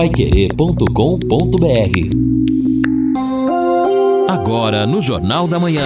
paiquerê.com.br Agora no Jornal da Manhã.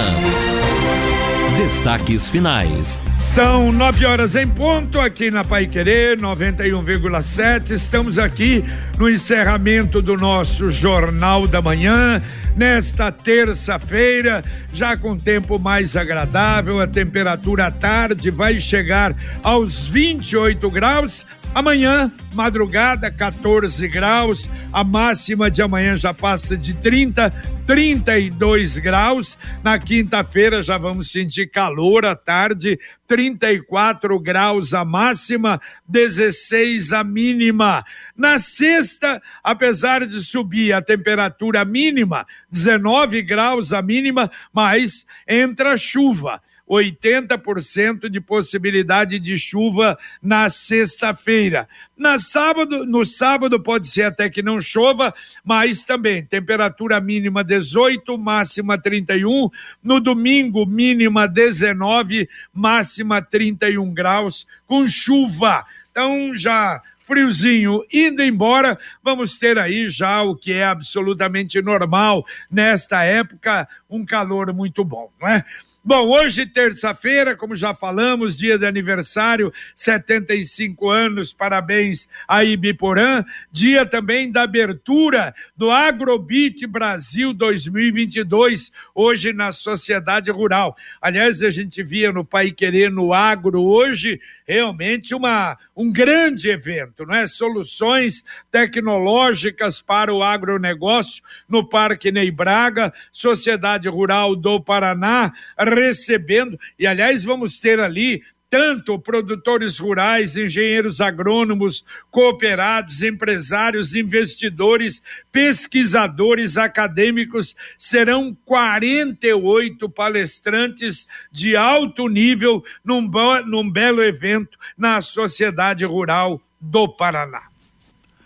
Destaques finais. São nove horas em ponto aqui na Pai Querer 91,7. Estamos aqui no encerramento do nosso Jornal da Manhã. Nesta terça-feira, já com tempo mais agradável, a temperatura à tarde vai chegar aos 28 graus. Amanhã, madrugada, 14 graus. A máxima de amanhã já passa de 30, 32 graus. Na quinta-feira já vamos sentir calor à tarde, 34 graus a máxima, 16 a mínima. Na sexta, apesar de subir a temperatura mínima, 19 graus a mínima, mas entra chuva. 80% de possibilidade de chuva na sexta-feira. Na sábado, no sábado pode ser até que não chova, mas também temperatura mínima 18, máxima 31, no domingo mínima 19, máxima 31 graus com chuva. Então já friozinho indo embora, vamos ter aí já o que é absolutamente normal nesta época, um calor muito bom, não é? Bom, hoje, terça-feira, como já falamos, dia de aniversário, 75 anos, parabéns a Ibiporã, dia também da abertura do Agrobit Brasil 2022, hoje na sociedade rural. Aliás, a gente via no Pai Querer no Agro hoje, realmente uma, um grande evento, não é? Soluções tecnológicas para o agronegócio no Parque Ney Braga, Sociedade Rural do Paraná, recebendo, e aliás, vamos ter ali tanto produtores rurais, engenheiros agrônomos, cooperados, empresários, investidores, pesquisadores, acadêmicos, serão 48 palestrantes de alto nível num, num belo evento na Sociedade Rural do Paraná.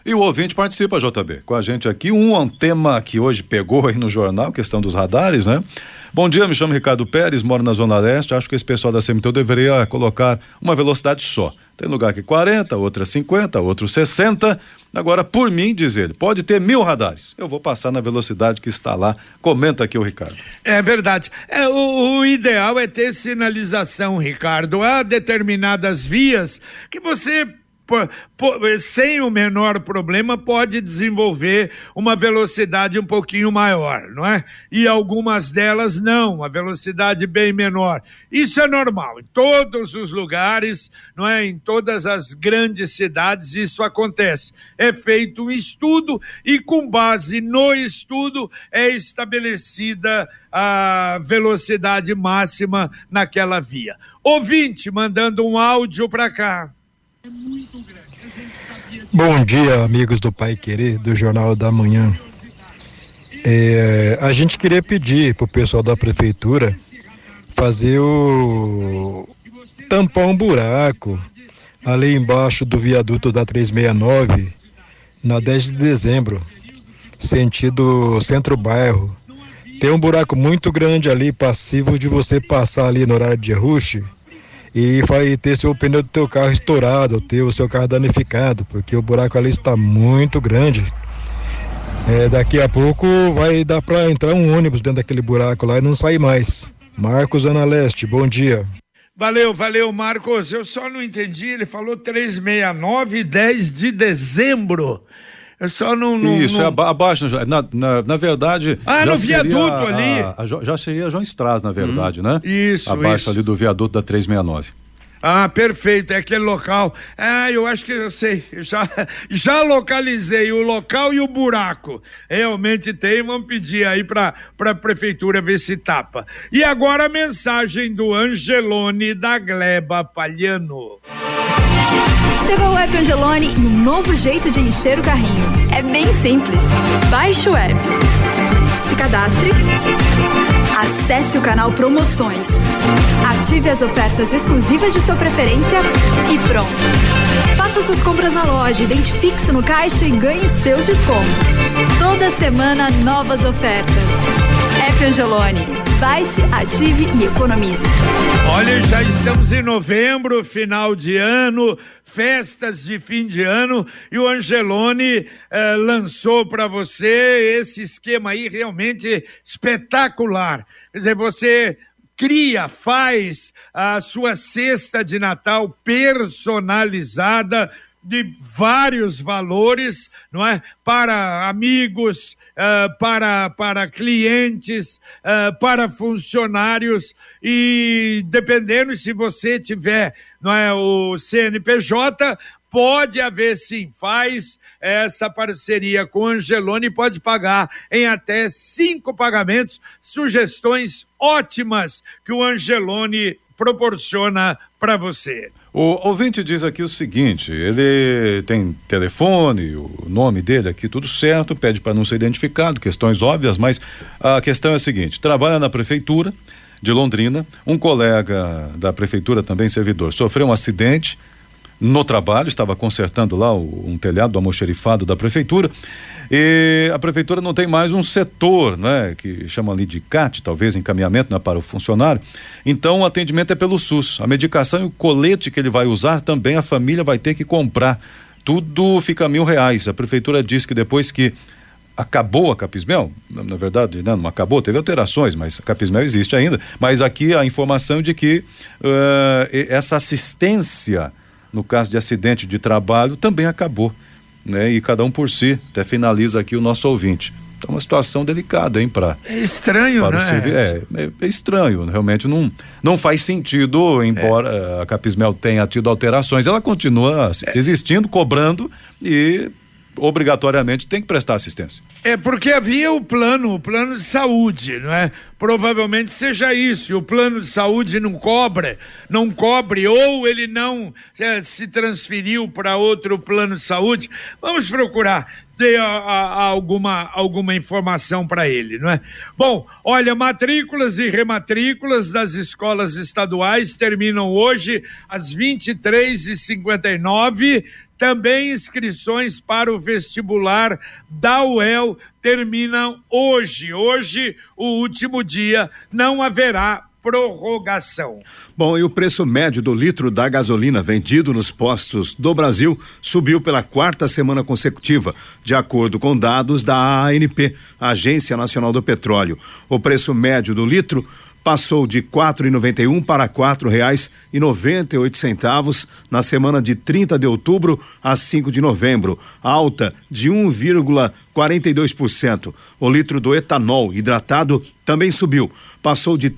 E o ouvinte participa, JB, com a gente aqui. Um tema que hoje pegou aí no jornal, questão dos radares, né? Bom dia, me chamo Ricardo Pérez, moro na Zona Leste. Acho que esse pessoal da CMTU deveria colocar uma velocidade só. Tem lugar que 40, outra 50, outro 60. Agora, por mim, diz ele, pode ter mil radares. Eu vou passar na velocidade que está lá. Comenta aqui o Ricardo. É verdade. É, o, o ideal é ter sinalização, Ricardo. Há determinadas vias que você sem o menor problema, pode desenvolver uma velocidade um pouquinho maior, não é? E algumas delas não, a velocidade bem menor. Isso é normal, em todos os lugares, não é? Em todas as grandes cidades isso acontece. É feito um estudo e com base no estudo é estabelecida a velocidade máxima naquela via. Ouvinte mandando um áudio para cá. Bom dia, amigos do Pai Querer, do Jornal da Manhã. É, a gente queria pedir para o pessoal da prefeitura fazer o tampar um buraco ali embaixo do viaduto da 369, na 10 de dezembro, sentido centro-bairro. Tem um buraco muito grande ali, passivo de você passar ali no horário de rush e vai ter seu pneu do teu carro estourado, ter o seu carro danificado, porque o buraco ali está muito grande. É, daqui a pouco vai dar para entrar um ônibus dentro daquele buraco lá e não sair mais. Marcos Ana Leste, bom dia. Valeu, valeu, Marcos. Eu só não entendi, ele falou 369 10 de dezembro. Eu só não. não Isso, não... é abaixo. Na, na, na verdade. Ah, no viaduto a, ali. A, a, já seria João Stras, na verdade, hum, né? Isso. Abaixo isso. ali do viaduto da 369. Ah, perfeito, é aquele local. Ah, eu acho que eu sei, já, já localizei o local e o buraco. Realmente tem, vamos pedir aí para a prefeitura ver se tapa. E agora a mensagem do Angelone da Gleba Palhano. Chegou o app Angelone e um novo jeito de encher o carrinho. É bem simples. Baixe o app. Se cadastre. Acesse o canal Promoções. Ative as ofertas exclusivas de sua preferência e pronto. Faça suas compras na loja, identifique-se no caixa e ganhe seus descontos. Toda semana, novas ofertas. App Angelone. Baixe, ative e economize. Olha, já estamos em novembro, final de ano, festas de fim de ano e o Angelone eh, lançou para você esse esquema aí realmente espetacular. Quer dizer, você cria, faz a sua cesta de Natal personalizada de vários valores, não é? Para amigos, uh, para, para clientes, uh, para funcionários e dependendo se você tiver, não é, o CNPJ, pode haver sim, faz essa parceria com Angelone, pode pagar em até cinco pagamentos, sugestões ótimas que o Angelone proporciona para você. O ouvinte diz aqui o seguinte: ele tem telefone, o nome dele aqui, tudo certo, pede para não ser identificado, questões óbvias, mas a questão é a seguinte: trabalha na prefeitura de Londrina, um colega da prefeitura, também servidor, sofreu um acidente no trabalho, estava consertando lá um telhado do almoxerifado da prefeitura e a prefeitura não tem mais um setor, né, que chama ali de CAT, talvez encaminhamento né, para o funcionário. Então o atendimento é pelo SUS. A medicação e o colete que ele vai usar também a família vai ter que comprar. Tudo fica mil reais. A prefeitura diz que depois que acabou a Capismel, na, verdade, né, não acabou, teve alterações, mas a Capismel existe ainda. Mas aqui a informação de que uh, essa assistência no caso de acidente de trabalho também acabou né? E cada um por si. Até finaliza aqui o nosso ouvinte. Então, uma situação delicada, hein, para É estranho, né? É, é, é, estranho, realmente não, não faz sentido, embora é. a Capismel tenha tido alterações, ela continua é. existindo, cobrando e obrigatoriamente tem que prestar assistência. É porque havia o plano, o plano de saúde, não é? Provavelmente seja isso. O plano de saúde não cobra, não cobre ou ele não é, se transferiu para outro plano de saúde. Vamos procurar ter a, a, alguma, alguma informação para ele, não é? Bom, olha, matrículas e rematrículas das escolas estaduais terminam hoje às 23h59 também inscrições para o vestibular da UEL terminam hoje. Hoje, o último dia, não haverá prorrogação. Bom, e o preço médio do litro da gasolina vendido nos postos do Brasil subiu pela quarta semana consecutiva, de acordo com dados da ANP, Agência Nacional do Petróleo. O preço médio do litro passou de e um para oito centavos na semana de 30 de outubro a 5 de novembro, alta de 1,42%. O litro do etanol hidratado também subiu, passou de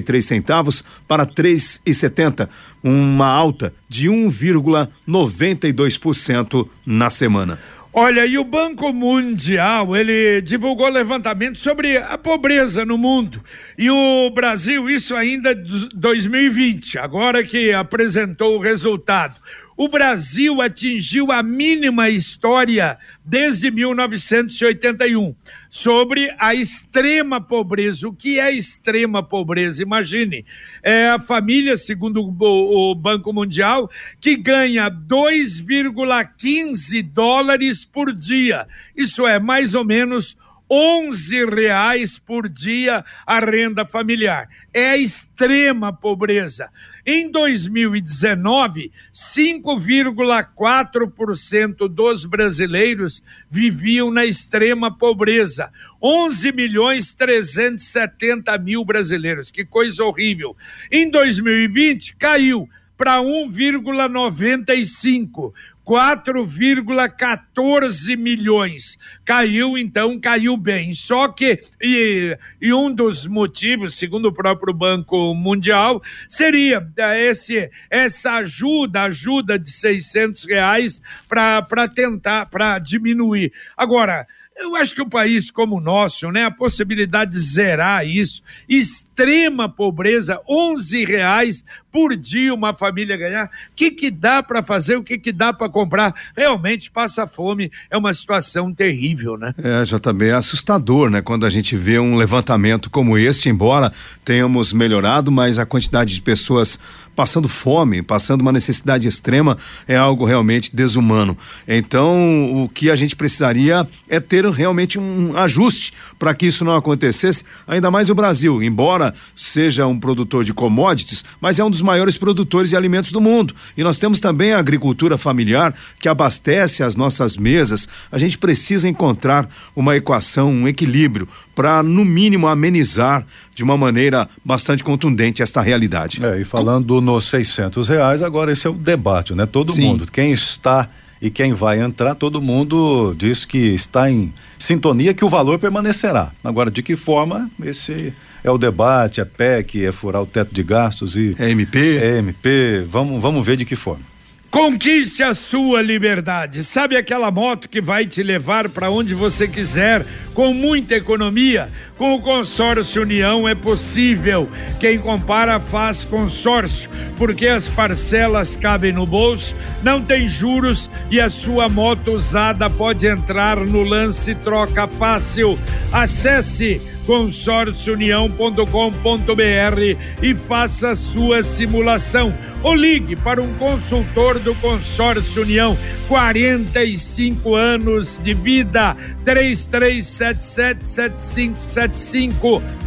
três centavos para três e setenta, uma alta de 1,92% na semana. Olha, e o Banco Mundial, ele divulgou levantamento sobre a pobreza no mundo. E o Brasil, isso ainda 2020, agora que apresentou o resultado. O Brasil atingiu a mínima história desde 1981 sobre a extrema pobreza. O que é extrema pobreza? Imagine, é a família, segundo o, Banco Mundial, que ganha 2,15 dólares por dia. Isso é mais ou menos 11 reais por dia a renda familiar. É a extrema pobreza. Em 2019, 5,4% dos brasileiros viviam na extrema pobreza. 11 milhões 370 mil brasileiros. Que coisa horrível. Em 2020, caiu para 1,95. 4,14 milhões. Caiu, então, caiu bem. Só que, e, e, um dos motivos, segundo o próprio Banco Mundial, seria eh, esse, essa ajuda, ajuda de 600 reais para tentar, para diminuir. Agora, eu acho que um país como o nosso, né, a possibilidade de zerar isso, extrema pobreza, 11 reais por dia uma família ganhar, o que que dá para fazer, o que que dá para comprar? Realmente passa fome, é uma situação terrível, né? É, já também é assustador, né? Quando a gente vê um levantamento como este, embora tenhamos melhorado, mas a quantidade de pessoas passando fome, passando uma necessidade extrema, é algo realmente desumano. Então, o que a gente precisaria é ter realmente um ajuste para que isso não acontecesse, ainda mais o Brasil, embora seja um produtor de commodities, mas é um dos maiores produtores de alimentos do mundo. E nós temos também a agricultura familiar que abastece as nossas mesas. A gente precisa encontrar uma equação, um equilíbrio para no mínimo amenizar de uma maneira bastante contundente esta realidade. É, e falando nos 600 reais, agora esse é o debate, né? Todo Sim. mundo, quem está e quem vai entrar, todo mundo diz que está em sintonia que o valor permanecerá. Agora, de que forma? Esse é o debate, é PEC, é furar o teto de gastos e É MP? é MP, vamos, vamos ver de que forma. Conquiste a sua liberdade. Sabe aquela moto que vai te levar para onde você quiser com muita economia? Com o consórcio União é possível. Quem compara faz consórcio, porque as parcelas cabem no bolso, não tem juros e a sua moto usada pode entrar no lance troca fácil. Acesse consórciounião.com.br e faça sua simulação. Ou ligue para um consultor do Consórcio União, 45 anos de vida, 33777575.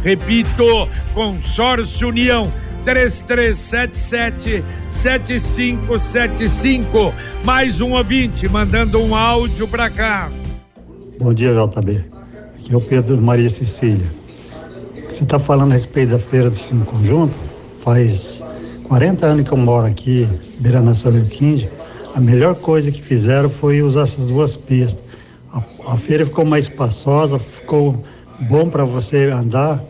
Repito, Consórcio União. 3377-7575. Mais um ouvinte mandando um áudio para cá. Bom dia, JB. Aqui é o Pedro Maria Cecília. Você está falando a respeito da Feira do Cine Conjunto? Faz 40 anos que eu moro aqui, beirando a 15. A melhor coisa que fizeram foi usar essas duas pistas. A, a feira ficou mais espaçosa, ficou bom para você andar.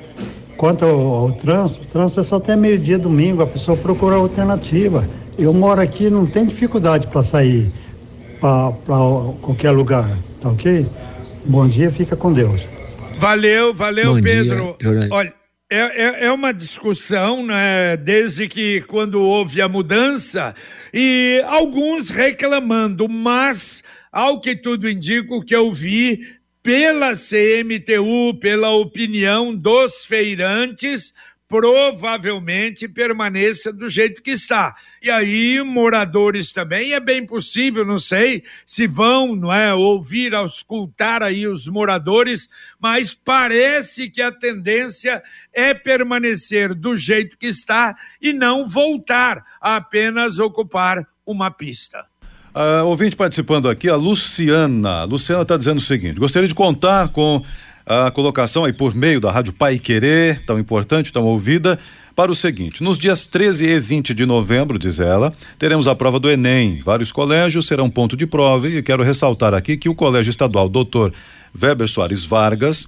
Quanto ao, ao trânsito, o trânsito é só até meio-dia domingo, a pessoa procura alternativa. Eu moro aqui, não tem dificuldade para sair para qualquer lugar, tá ok? Bom dia, fica com Deus. Valeu, valeu, Bom dia, Pedro. jornalista. Olha, é, é, é uma discussão, né? Desde que quando houve a mudança, e alguns reclamando, mas, ao que tudo indica, o que eu vi pela CMTU, pela opinião dos feirantes, provavelmente permaneça do jeito que está. E aí, moradores também, é bem possível, não sei se vão, não é, ouvir, auscultar aí os moradores, mas parece que a tendência é permanecer do jeito que está e não voltar a apenas ocupar uma pista. Ah, ouvinte participando aqui, a Luciana. A Luciana está dizendo o seguinte: gostaria de contar com a colocação aí por meio da Rádio Pai Querer, tão importante, tão ouvida, para o seguinte: nos dias 13 e 20 de novembro, diz ela, teremos a prova do Enem. Vários colégios serão ponto de prova e quero ressaltar aqui que o Colégio Estadual Dr. Weber Soares Vargas,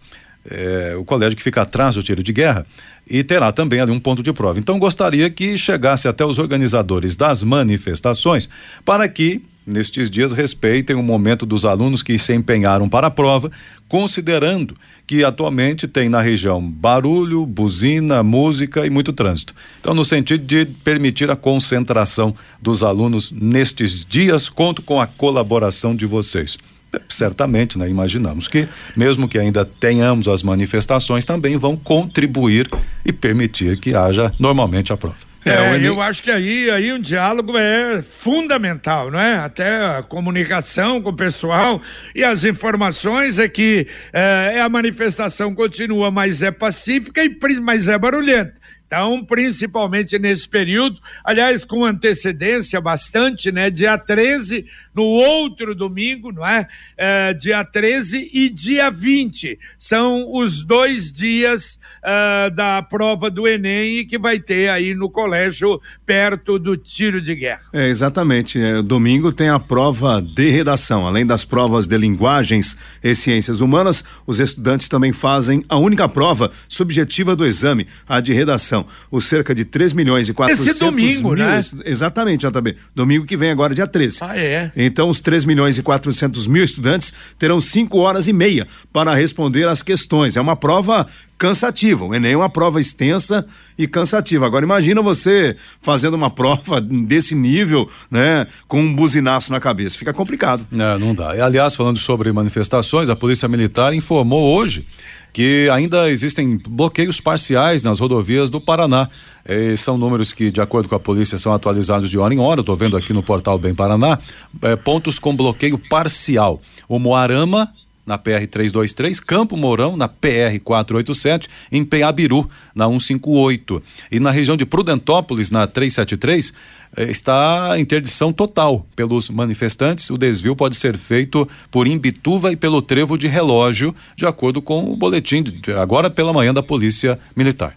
é, o colégio que fica atrás do tiro de guerra, e terá também ali um ponto de prova. Então gostaria que chegasse até os organizadores das manifestações para que nestes dias respeitem o momento dos alunos que se empenharam para a prova, considerando que atualmente tem na região barulho, buzina, música e muito trânsito. Então, no sentido de permitir a concentração dos alunos nestes dias, conto com a colaboração de vocês. É, Certamente, né? Imaginamos que, mesmo que ainda tenhamos as manifestações, também vão contribuir e permitir que haja normalmente a prova. É, Enem- eu acho que aí, aí um diálogo é fundamental, não é? Até a comunicação com o pessoal e as informações é que é, a manifestação continua, mas é pacífica, e, mas é barulhenta. Então, principalmente nesse período, aliás, com antecedência bastante, né? Dia 13, no outro domingo, não é? É, dia 13 e dia 20. São os dois dias ah, da prova do Enem que vai ter aí no colégio, perto do tiro de guerra. É, exatamente. É, domingo tem a prova de redação. Além das provas de linguagens e ciências humanas, os estudantes também fazem a única prova subjetiva do exame, a de redação. Os cerca de 3 milhões e 400 domingo, mil. né? Exatamente, JB. Domingo que vem agora, dia 13. Ah, é? Então, os 3 milhões e 400 mil estudantes terão cinco horas e meia para responder as questões. É uma prova cansativa. O Enem é uma prova extensa e cansativa. Agora imagina você fazendo uma prova desse nível, né, com um buzinaço na cabeça. Fica complicado. Não, não dá. E, aliás, falando sobre manifestações, a Polícia Militar informou hoje que ainda existem bloqueios parciais nas rodovias do Paraná. Eh, são números que, de acordo com a polícia, são atualizados de hora em hora. Estou vendo aqui no portal Bem Paraná. Eh, pontos com bloqueio parcial. O Moarama, na PR 323, Campo Mourão, na PR 487, em Peabiru, na 158. E na região de Prudentópolis, na 373, eh, está interdição total pelos manifestantes. O desvio pode ser feito por Imbituva e pelo trevo de relógio, de acordo com o boletim agora pela manhã da Polícia Militar.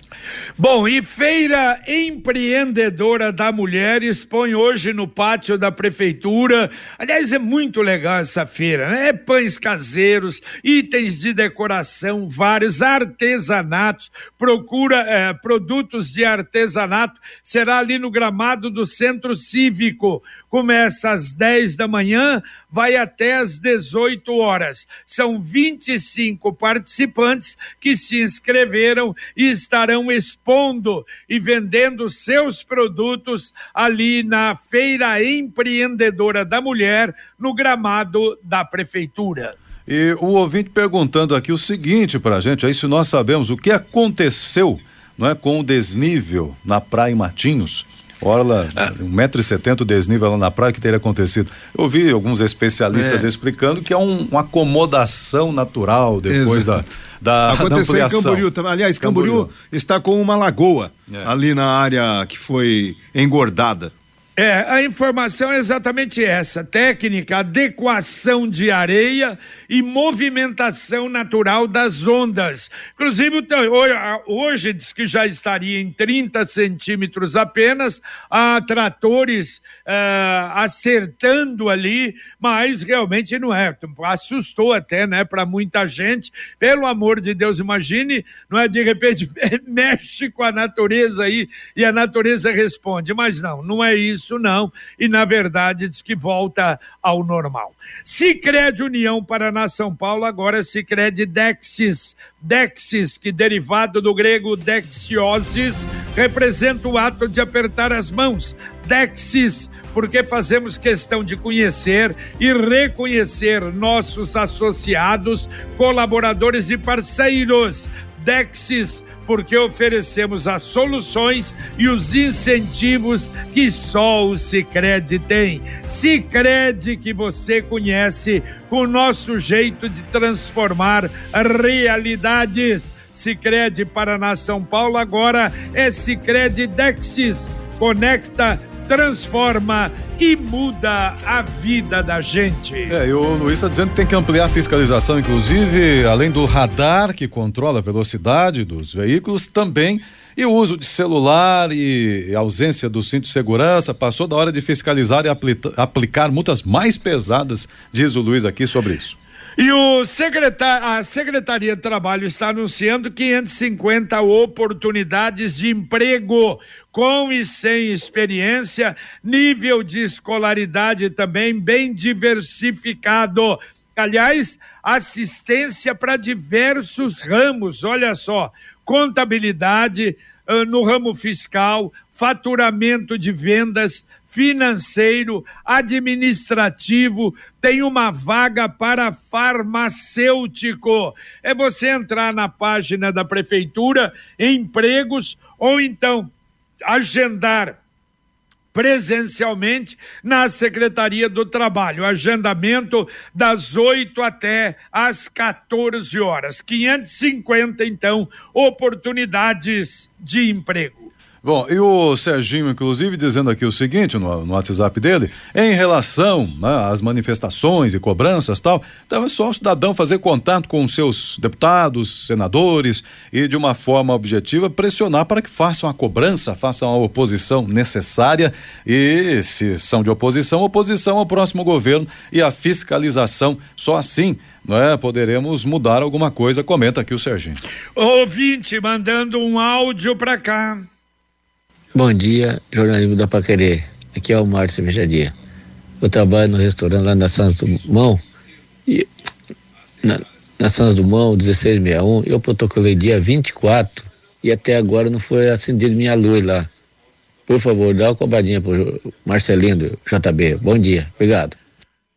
Bom, e Feira Empreendedora da Mulher expõe hoje no pátio da Prefeitura. Aliás, é muito legal essa feira, né? Pães caseiros, itens de decoração, vários artesanatos. Procura eh, produtos de artesanato. Será ali no gramado do Centro Cívico. Começa às 10 da manhã, vai até às 18 horas. São 25 participantes que se inscreveram e estarão expondo e vendendo seus produtos ali na Feira Empreendedora da Mulher, no gramado da Prefeitura. E o ouvinte perguntando aqui o seguinte para a gente, aí se nós sabemos o que aconteceu não é, com o desnível na Praia Matinhos, Orla, ah. metro e setenta desnível lá na praia, que teria acontecido? Eu ouvi alguns especialistas é. explicando que é um, uma acomodação natural depois da, da Aconteceu da em Camboriú também. Aliás, Camboriú, Camboriú, está com uma lagoa é. ali na área que foi engordada. É, a informação é exatamente essa: técnica, adequação de areia e movimentação natural das ondas. Inclusive, hoje diz que já estaria em 30 centímetros apenas, há tratores uh, acertando ali, mas realmente não é. Assustou até, né, para muita gente. Pelo amor de Deus, imagine, não é de repente mexe com a natureza aí e a natureza responde, mas não, não é isso isso não, e na verdade diz que volta ao normal. Sicredi União Paraná São Paulo, agora Sicredi Dexis. Dexis, que derivado do grego dexiosis, representa o ato de apertar as mãos. Dexis, porque fazemos questão de conhecer e reconhecer nossos associados, colaboradores e parceiros. Dexis, porque oferecemos as soluções e os incentivos que só o Sicredi tem. Sicredi que você conhece com o nosso jeito de transformar realidades. Sicredi Paraná São Paulo agora é Sicredi Dexis. Conecta transforma e muda a vida da gente. É, e o Luiz está dizendo que tem que ampliar a fiscalização, inclusive, além do radar que controla a velocidade dos veículos, também e o uso de celular e ausência do cinto de segurança. Passou da hora de fiscalizar e aplicar multas mais pesadas, diz o Luiz aqui sobre isso. E o secretar, a Secretaria de Trabalho está anunciando 550 oportunidades de emprego com e sem experiência, nível de escolaridade também bem diversificado. Aliás, assistência para diversos ramos, olha só, contabilidade, no ramo fiscal, faturamento de vendas, financeiro, administrativo, tem uma vaga para farmacêutico. É você entrar na página da prefeitura, empregos, ou então agendar presencialmente na Secretaria do Trabalho. Agendamento das 8 até às 14 horas. 550, então, oportunidades de emprego. Bom, e o Serginho, inclusive, dizendo aqui o seguinte no, no WhatsApp dele, em relação né, às manifestações e cobranças tal, então é só o cidadão fazer contato com seus deputados, senadores e, de uma forma objetiva, pressionar para que façam a cobrança, façam a oposição necessária e, se são de oposição, oposição ao próximo governo e a fiscalização. Só assim é, poderemos mudar alguma coisa, comenta aqui o Serginho. Ouvinte mandando um áudio para cá. Bom dia, jornalismo da Paquerê. Aqui é o Márcio Cervejaria. Eu trabalho no restaurante lá na Santos Dumont e na, na Santos Dumont, 1661. Eu protocolei dia 24 e até agora não foi acendida minha luz lá. Por favor, dá uma cobradinha pro Marcelino JB. Bom dia. Obrigado.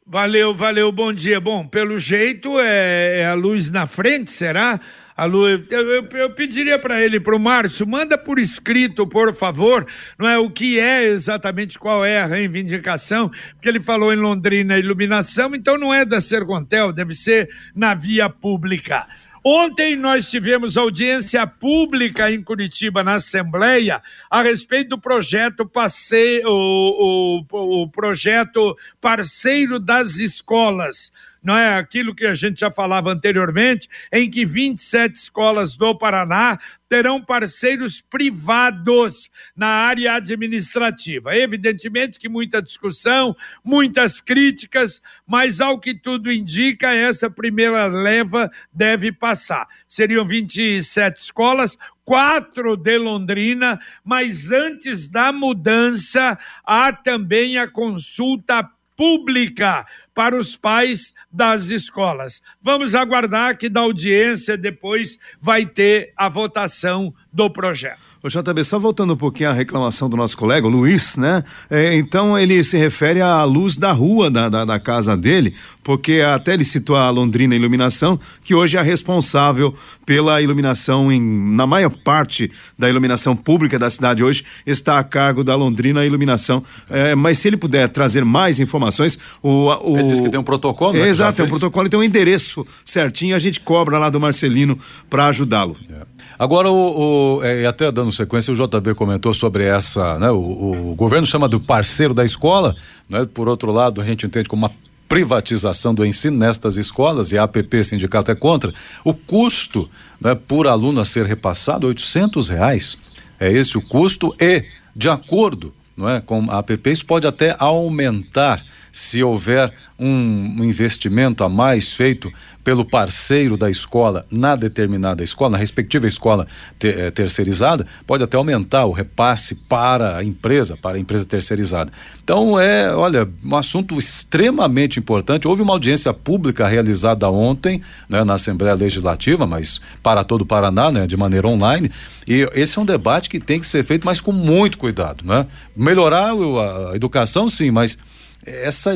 Valeu, valeu, bom dia. Bom, pelo jeito é, é a luz na frente, será? A luz, eu, eu, eu pediria para ele, para o Márcio, manda por escrito, por favor, não é o que é exatamente qual é a reivindicação, porque ele falou em Londrina iluminação, então não é da Sercontel, deve ser na via pública. Ontem nós tivemos audiência pública em Curitiba, na Assembleia, a respeito do projeto passeio, o, o, o projeto parceiro das escolas não é aquilo que a gente já falava anteriormente, em que 27 escolas do Paraná terão parceiros privados na área administrativa. Evidentemente que muita discussão, muitas críticas, mas ao que tudo indica, essa primeira leva deve passar. Seriam 27 escolas, quatro de Londrina, mas antes da mudança, há também a consulta pública para os pais das escolas. Vamos aguardar que da audiência depois vai ter a votação do projeto. O JB, só voltando um pouquinho à reclamação do nosso colega, o Luiz, né? É, então ele se refere à luz da rua da, da, da, casa dele, porque até ele citou a Londrina Iluminação, que hoje é responsável pela iluminação em, na maior parte da iluminação pública da cidade hoje, está a cargo da Londrina Iluminação. É, mas se ele puder trazer mais informações, o. o... Ele disse que tem um protocolo, né? Exato, tem um protocolo e tem um endereço certinho, a gente cobra lá do Marcelino para ajudá-lo. É. Agora, o, o é, até dando sequência, o JB comentou sobre essa, né? O, o governo chama do parceiro da escola, né? Por outro lado, a gente entende como uma privatização do ensino nestas escolas e a APP Sindicato é contra. O custo né, por aluno a ser repassado, oitocentos reais. É esse o custo e, de acordo não é, com a APP, isso pode até aumentar se houver um, um investimento a mais feito pelo parceiro da escola na determinada escola, na respectiva escola eh, terceirizada, pode até aumentar o repasse para a empresa, para a empresa terceirizada. Então é, olha, um assunto extremamente importante. Houve uma audiência pública realizada ontem, né, na Assembleia Legislativa, mas para todo o Paraná, né, de maneira online. E esse é um debate que tem que ser feito, mas com muito cuidado, né? Melhorar a educação, sim, mas essa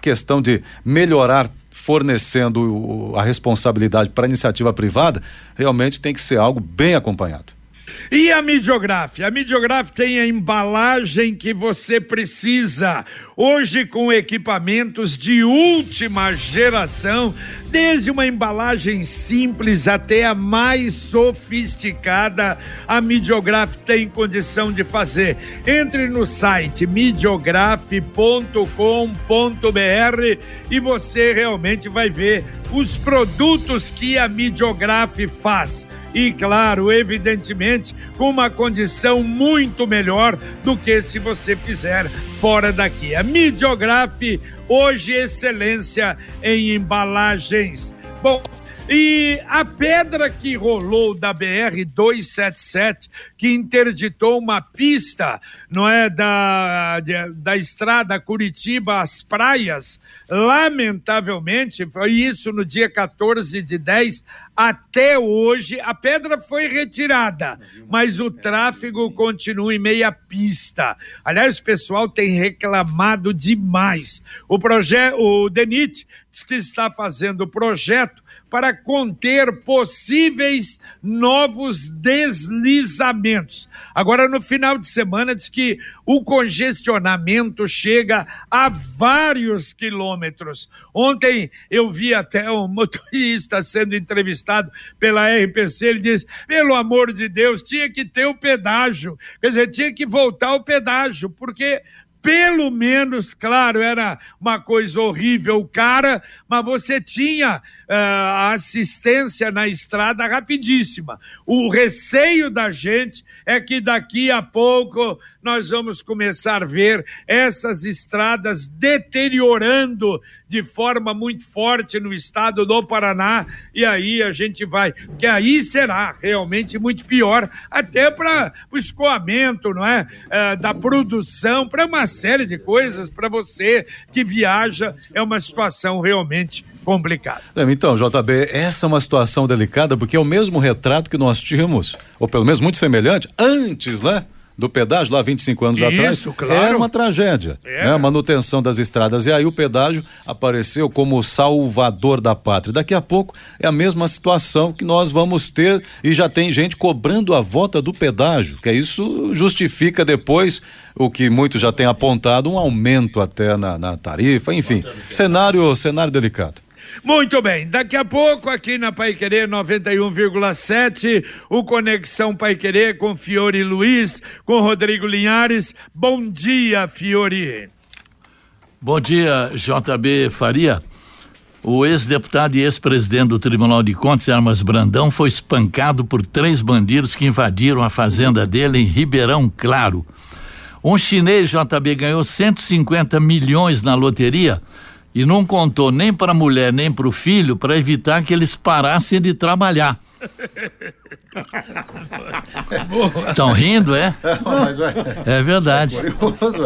questão de melhorar fornecendo a responsabilidade para a iniciativa privada, realmente tem que ser algo bem acompanhado. E a Midiograf? A Midiograf tem a embalagem que você precisa. Hoje, com equipamentos de última geração, desde uma embalagem simples até a mais sofisticada, a Midiograf tem condição de fazer. Entre no site midiograf.com.br e você realmente vai ver os produtos que a Midiograf faz e, claro, evidentemente, com uma condição muito melhor do que se você fizer fora daqui. A Midiograf, hoje excelência em embalagens. Bom, e a pedra que rolou da BR 277, que interditou uma pista, não é, da, da estrada Curitiba às praias, lamentavelmente, foi isso no dia 14 de 10, até hoje, a pedra foi retirada, mas o tráfego continua em meia pista. Aliás, o pessoal tem reclamado demais. O projeto, o DENIT diz que está fazendo o projeto para conter possíveis novos deslizamentos. Agora, no final de semana, diz que o congestionamento chega a vários quilômetros. Ontem eu vi até um motorista sendo entrevistado pela RPC, ele disse: pelo amor de Deus, tinha que ter o pedágio, quer dizer, tinha que voltar o pedágio, porque pelo menos, claro, era uma coisa horrível, cara, mas você tinha uh, assistência na estrada rapidíssima. O receio da gente é que daqui a pouco nós vamos começar a ver essas estradas deteriorando de forma muito forte no estado do Paraná, e aí a gente vai, que aí será realmente muito pior, até para o escoamento, não é? é da produção, para uma série de coisas, para você que viaja, é uma situação realmente complicada. Então, JB, essa é uma situação delicada porque é o mesmo retrato que nós tínhamos, ou pelo menos muito semelhante, antes, né? Do pedágio, lá 25 anos Isso, atrás, claro. era uma tragédia. Né? A manutenção das estradas. E aí o pedágio apareceu como salvador da pátria. Daqui a pouco é a mesma situação que nós vamos ter e já tem gente cobrando a volta do pedágio, que isso justifica depois o que muitos já têm apontado, um aumento até na, na tarifa, enfim. Cenário, cenário delicado. Muito bem, daqui a pouco aqui na Pai Querer 91,7, o Conexão Pai Querer com Fiore Luiz, com Rodrigo Linhares. Bom dia, Fiore. Bom dia, JB Faria. O ex-deputado e ex-presidente do Tribunal de Contas, Armas Brandão, foi espancado por três bandidos que invadiram a fazenda dele em Ribeirão Claro. Um chinês, JB, ganhou 150 milhões na loteria e não contou nem para a mulher nem para o filho para evitar que eles parassem de trabalhar. Estão rindo, é? É verdade.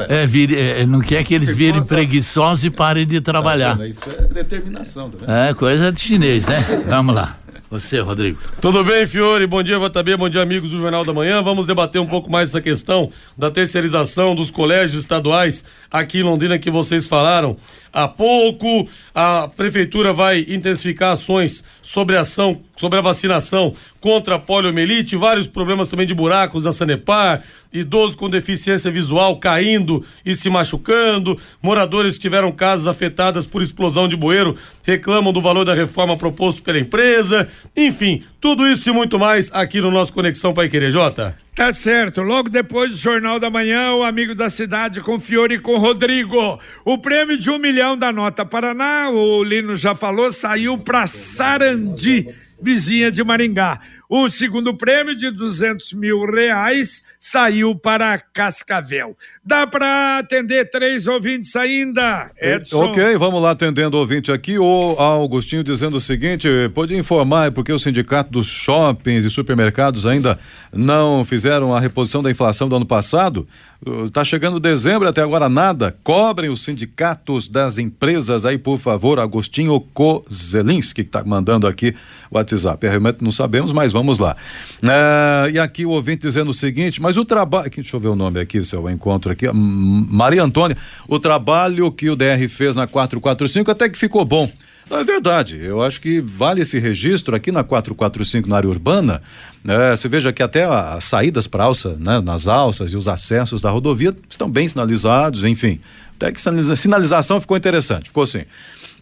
É, vir, é, não quer que eles virem preguiçosos e parem de trabalhar. Isso é determinação, tá É coisa de chinês, né? Vamos lá. Você, Rodrigo. Tudo bem, Fiore? Bom dia, JB. Bom dia, amigos do Jornal da Manhã. Vamos debater um pouco mais essa questão da terceirização dos colégios estaduais aqui em Londrina que vocês falaram. Há pouco, a prefeitura vai intensificar ações sobre a ação, sobre a vacinação contra a poliomielite, vários problemas também de buracos na Sanepar, idosos com deficiência visual caindo e se machucando, moradores que tiveram casas afetadas por explosão de bueiro reclamam do valor da reforma proposto pela empresa, enfim, tudo isso e muito mais aqui no nosso Conexão Pai Querer, Jota. Tá certo. Logo depois do Jornal da Manhã, o amigo da cidade com Fiore e com Rodrigo. O prêmio de um milhão da Nota Paraná, o Lino já falou, saiu para Sarandi, vizinha de Maringá. O segundo prêmio de 200 mil reais saiu para Cascavel. Dá para atender três ouvintes ainda, Edson? Ok, vamos lá atendendo o ouvinte aqui. O Augustinho dizendo o seguinte: pode informar porque o sindicato dos shoppings e supermercados ainda não fizeram a reposição da inflação do ano passado? Está chegando dezembro, até agora nada. Cobrem os sindicatos das empresas aí, por favor. Agostinho Kozelinski, que está mandando aqui o WhatsApp. Realmente não sabemos, mas vamos lá. É, e aqui o ouvinte dizendo o seguinte: mas o trabalho. Deixa eu ver o nome aqui, se eu encontro aqui. Maria Antônia, o trabalho que o DR fez na 445 até que ficou bom. É verdade. Eu acho que vale esse registro aqui na 445 na área urbana. Né? Você veja que até as saídas para alça, né? nas alças e os acessos da rodovia estão bem sinalizados, enfim. Até que sinalização ficou interessante, ficou assim.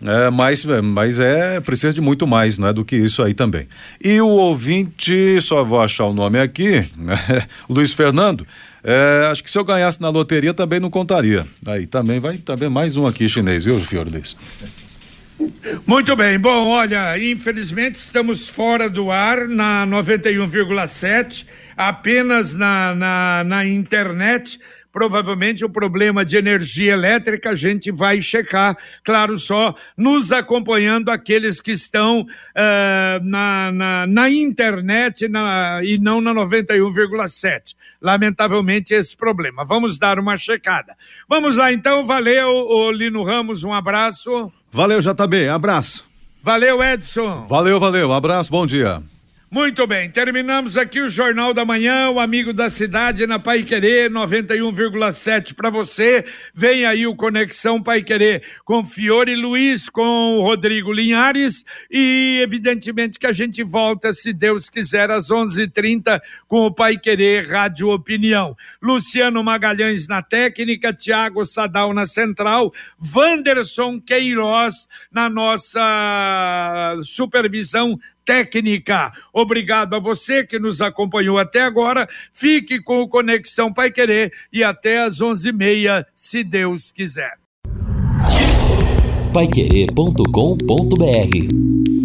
É, mas, mas é precisa de muito mais, não é do que isso aí também. E o ouvinte, só vou achar o nome aqui, né? Luiz Fernando. É, acho que se eu ganhasse na loteria também não contaria. Aí também vai também mais um aqui chinês, viu, Fiore Luiz? Muito bem. Bom, olha, infelizmente estamos fora do ar na 91,7, apenas na, na, na internet provavelmente o problema de energia elétrica a gente vai checar, claro, só nos acompanhando aqueles que estão uh, na, na, na, internet na, e não na 91,7. Lamentavelmente, esse problema. Vamos dar uma checada. Vamos lá, então. Valeu, o Lino Ramos, um abraço. Valeu, JB, abraço. Valeu, Edson. Valeu, valeu, abraço, bom dia. Muito bem, terminamos aqui o Jornal da Manhã, o amigo da cidade na Pai Querer 91,7 para você. Vem aí o Conexão Pai Querer com Fiore Luiz, com o Rodrigo Linhares e evidentemente que a gente volta, se Deus quiser, às 11:30 com o Pai Querer Rádio Opinião. Luciano Magalhães na técnica, Tiago Sadal na central, Vanderson Queiroz na nossa supervisão técnica. Obrigado a você que nos acompanhou até agora. Fique com o Conexão Pai Querer e até às onze e meia, se Deus quiser. Paiquerê.com.br